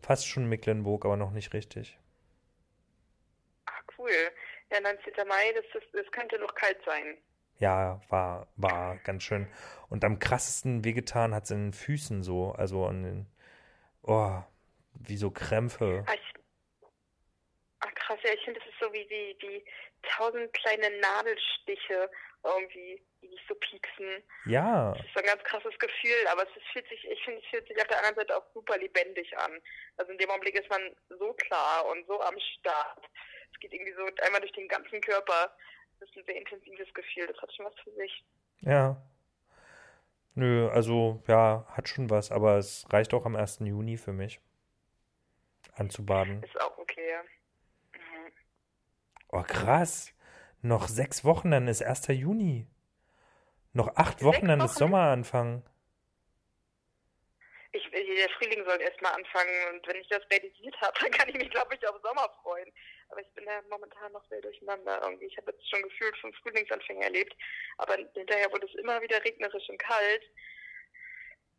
fast schon Mecklenburg, aber noch nicht richtig. Ach, cool. Ja, 19. Mai, das, ist, das könnte noch kalt sein. Ja, war, war ganz schön. Und am krassesten wehgetan hat es in den Füßen so, also an den, oh, wie so Krämpfe. Ah, ich, ah krass, ja, ich finde, das ist so wie, wie, wie tausend kleine Nadelstiche irgendwie, die dich so pieksen. Ja, Das ist so ein ganz krasses Gefühl, aber es ist, fühlt sich, ich finde, es fühlt sich auf der anderen Seite auch super lebendig an. Also in dem Augenblick ist man so klar und so am Start. Es geht irgendwie so einmal durch den ganzen Körper. Das ist ein sehr intensives Gefühl, das hat schon was für sich. ja. Nö, also ja, hat schon was, aber es reicht auch am 1. Juni für mich anzubaden. Ist auch okay, ja. Mhm. Oh, krass. Noch sechs Wochen, dann ist 1. Juni. Noch acht Wochen, dann ist Wochen? Sommeranfang. Ich, der Frühling soll erstmal anfangen und wenn ich das realisiert habe, dann kann ich mich, glaube ich, auf Sommer freuen. Aber ich bin da momentan noch sehr durcheinander irgendwie. Ich habe jetzt schon gefühlt fünf Frühlingsanfänge erlebt, aber hinterher wurde es immer wieder regnerisch und kalt.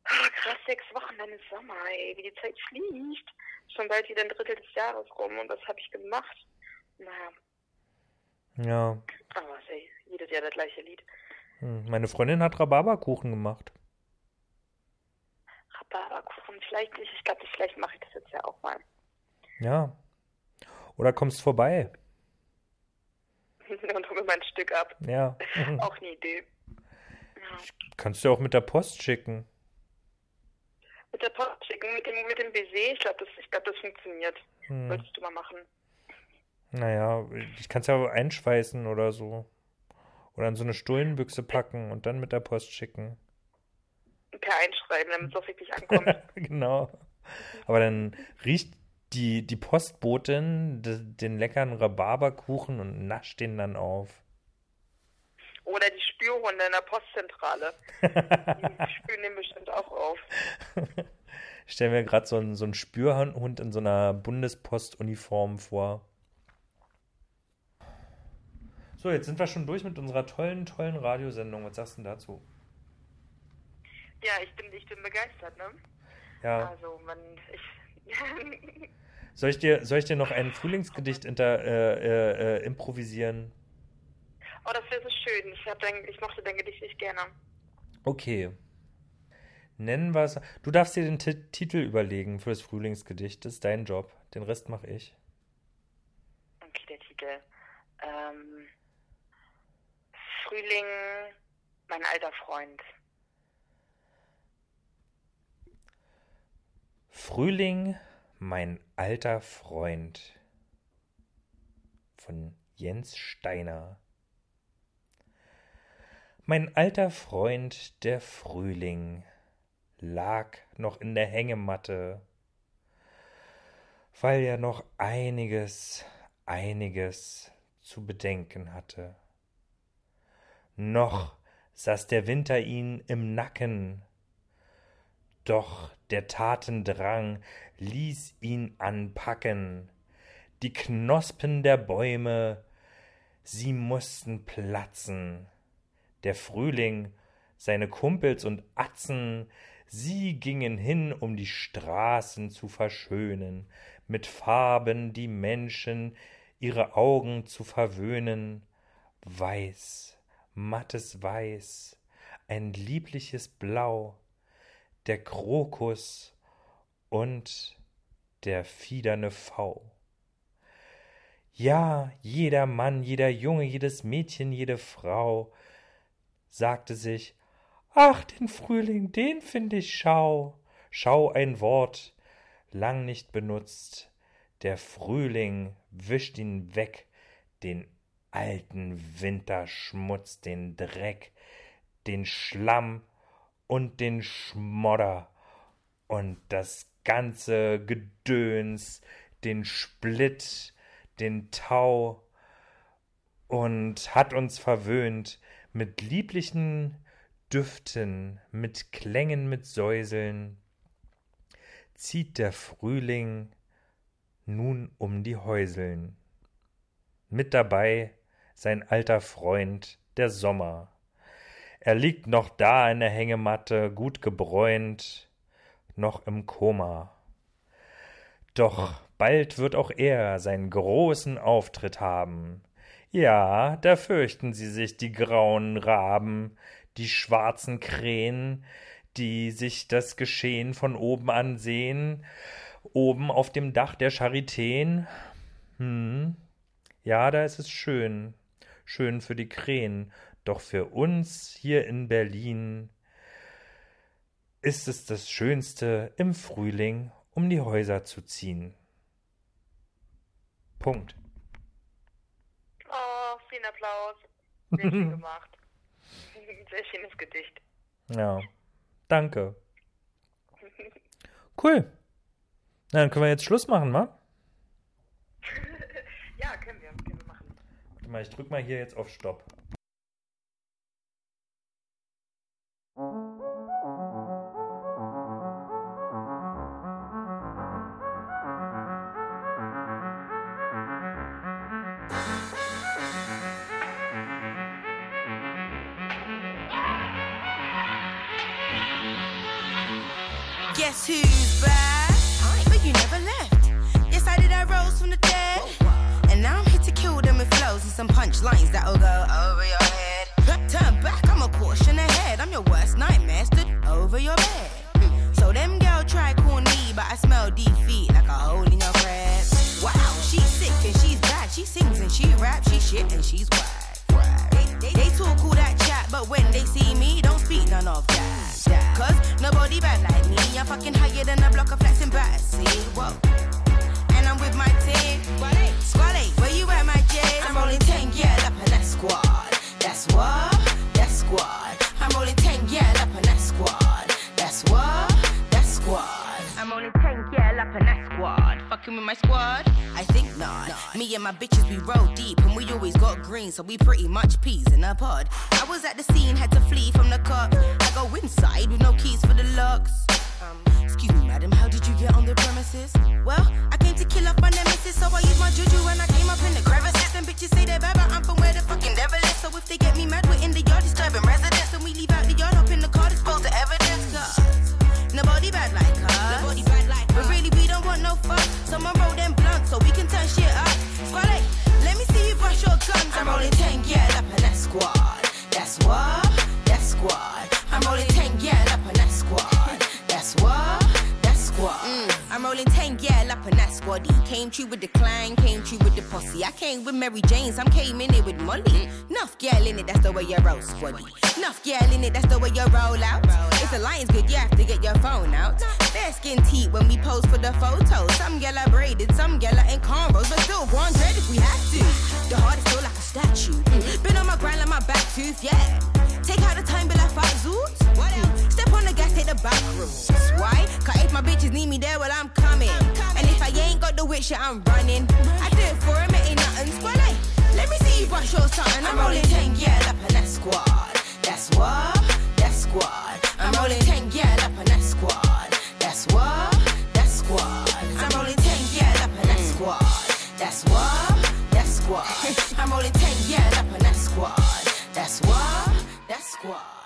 Ah, krass, sechs Wochen, dann ist Sommer, ey, wie die Zeit fliegt. Schon bald wieder ein Drittel des Jahres rum und was habe ich gemacht? Naja, Ja. aber ey, jedes Jahr das gleiche Lied. Hm, Meine Freundin hat Rhabarberkuchen gemacht. Rhabarberkuchen, vielleicht nicht, ich glaube, vielleicht mache ich das jetzt ja auch mal. Ja. Oder kommst vorbei. und hole mir mein Stück ab. Ja. Auch eine Idee. Ja. Kannst du auch mit der Post schicken. Mit der Post schicken, mit dem, mit dem Baiser, ich glaube, das, ich glaub, das funktioniert. Hm. Solltest du mal machen. Naja, ich kann es ja einschweißen oder so. Oder in so eine Stullenbüchse packen und dann mit der Post schicken. Per Einschreiben, damit es auch wirklich ankommt. genau. Aber dann riecht die, die Postbotin de, den leckeren Rhabarberkuchen und nascht den dann auf. Oder die Spürhunde in der Postzentrale. Die spüren den bestimmt auch auf. Ich stelle mir gerade so einen, so einen Spürhund in so einer Bundespost-Uniform vor. So, jetzt sind wir schon durch mit unserer tollen, tollen Radiosendung. Was sagst du denn dazu? Ja, ich bin, ich bin begeistert, ne? Ja. Also, man, ich. Soll ich dir, soll ich dir noch ein Frühlingsgedicht inter, äh, äh, äh, improvisieren? oh, das wäre so schön. Ich, hab dein, ich mochte dein Gedicht nicht gerne. Okay. Nennen wir es. Du darfst dir den Ti- Titel überlegen für das Frühlingsgedicht. Das ist dein Job. Den Rest mache ich. Okay, der Titel. Ähm, Frühling, mein alter Freund. Frühling, mein alter Freund. Von Jens Steiner. Mein alter Freund, der Frühling, lag noch in der Hängematte, weil er noch einiges, einiges zu bedenken hatte. Noch saß der Winter ihn im Nacken, doch der Tatendrang ließ ihn anpacken. Die Knospen der Bäume, sie mussten platzen. Der Frühling, seine Kumpels und Atzen, sie gingen hin, um die Straßen zu verschönen, mit Farben die Menschen ihre Augen zu verwöhnen. Weiß, mattes Weiß, ein liebliches Blau, der Krokus und der fiederne V. Ja, jeder Mann, jeder Junge, jedes Mädchen, jede Frau sagte sich, ach, den Frühling, den find ich schau. Schau ein Wort, lang nicht benutzt. Der Frühling wischt ihn weg, den alten Winterschmutz, den Dreck, den Schlamm und den Schmodder und das ganze Gedöns, den Splitt, den Tau und hat uns verwöhnt mit lieblichen Düften, mit Klängen, mit Säuseln, zieht der Frühling nun um die Häuseln. Mit dabei sein alter Freund, der Sommer. Er liegt noch da in der Hängematte, gut gebräunt, noch im Koma. Doch bald wird auch er seinen großen Auftritt haben. Ja, da fürchten sie sich die grauen Raben, die schwarzen Krähen, die sich das Geschehen von oben ansehen, oben auf dem Dach der Charitäen. Hm, ja, da ist es schön, schön für die Krähen, doch für uns hier in Berlin ist es das Schönste im Frühling, um die Häuser zu ziehen. Punkt. Oh, vielen Applaus. Sehr schön gemacht. Sehr schönes Gedicht. Ja, danke. Cool. Na, dann können wir jetzt Schluss machen, wa? Ja, können wir. Warte mal, ich drück mal hier jetzt auf Stopp. Guess who? Some punchlines that'll go over your head. Turn back, I'm a caution ahead. I'm your worst nightmare, stood over your bed. Hmm, so them girl try call me, but I smell defeat like a hole in your bread. Wow, she's sick and she's bad. She sings and she raps, she shit and she's whack. They, they, they talk all that chat, but when they see me, don't speak none of that. Cause nobody bad like me. I'm fucking higher than a block of flexing back. See, whoa. And I'm with my team. And my bitches, we roll deep, and we always got green, so we pretty much peas in a pod. I was at the scene, had to flee from the cops. I go inside with no keys for the locks. Um, excuse me, madam, how did you get on the premises? Well, I came to kill off my nemesis, so I used my juju and I came up in the crevices. And bitches say they're bad, but I'm from where the fucking devil is. So if they get me mad, we're in the yard disturbing residents. And we leave out the yard, hop in the car, dispose the evidence. Nobody bad like us. Nobody bad like But really, we don't want no fuck. Someone roll them blunts so we can turn shit up. Squad, let me see you brush your guns. I'm rolling 10, yeah, up in that squad. That's what, that's squad. I'm rolling 10, yeah, up in that squad. That's what, that's squad. Mm. I'm rolling 10, yeah, up in that squaddy. Came true with the clan, came true with the posse. I came with Mary Jane, some came in it with Molly. Mm. Nuff girl in it, that's the way you roll, squaddy. Nuff girl in it, that's the way you roll out. If the line's good, you have to get your phone out. Fair skin teeth when we pose for the photo. Some girl are braided, some girl are in cornrows, but still one on dread if we have to. The heart is still like a statue. Mm. Been on my grind like my back tooth, yeah. Take out the time, be like five zoots. What else? Step on the gas, take the back route. Why? Cause if my bitches need me there, well, I'm coming. And if I ain't got the wit shit, I'm running. I do it for him, it ain't nothing. Squad, like, let me see you brush your something. I'm rolling 10, yeah, up in that squad. That's what, that's squad. I'm rolling 10, yeah, up in that squad. That's what, that's squad. I'm rolling 10, yeah, up in that squad. That's what, that's squad. I'm rolling 10, yeah, up in that squad. That's what, that squad.